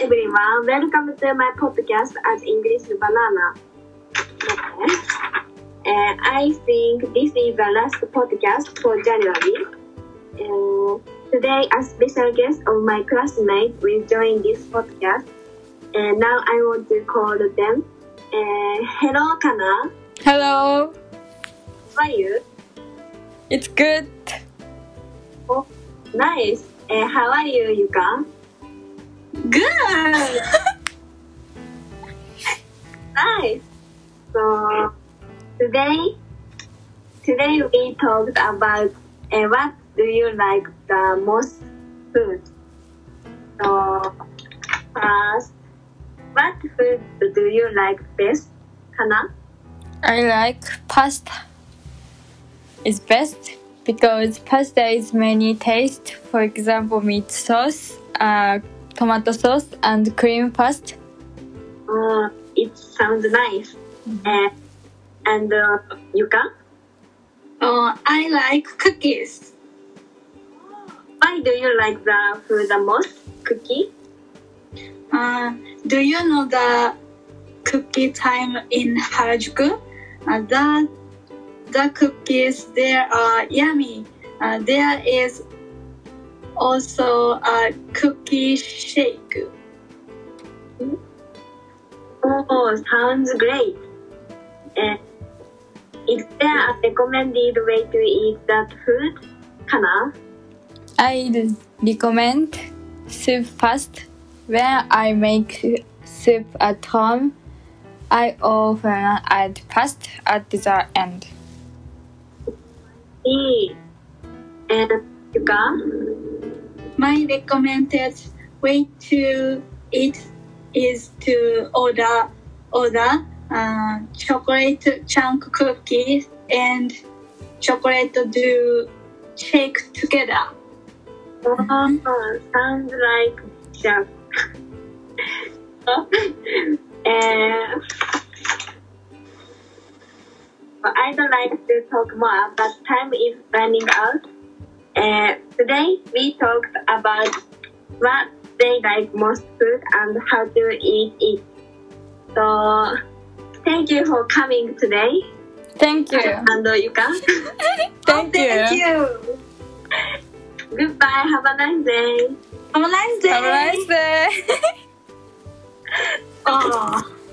everyone, welcome to my podcast as English Banana. Uh, I think this is the last podcast for January. Uh, today, a special guest of my classmate will join this podcast. And now I want to call them. Uh, hello, Kana. Hello, How are you? it's good. Oh, nice. Uh, how are you, Yuka? Good. Nice. So today, today we talked about uh, what do you like the most food. So first, what food do you like best, Kana? I like pasta. It's best because pasta is many taste. For example, meat sauce, uh, tomato sauce, and cream pasta. Uh, it sounds nice. Uh, and uh, Yuka, Oh, I like cookies. why do you like the food the most? Cookie? Uh, do you know the cookie time in Harajuku? Uh, the, the cookies there are yummy. Uh, there is also a cookie shake. Oh, sounds great. Uh, is there a recommended way to eat that food? Kana? I recommend soup first. When I make soup at home, I often add pasta at the end. E. And Yuka? My recommended way to eat is to order order uh, chocolate chunk cookies and chocolate do shake together. Oh, sounds like chef. uh, I'd like to talk more, but time is running out. Uh, today we talked about what they like most food and how to eat it. So thank you for coming today. Thank you. And uh, Yuka. Thank you. Thank you. Goodbye. Have a nice day. Have a nice day. Have a nice day. Oh.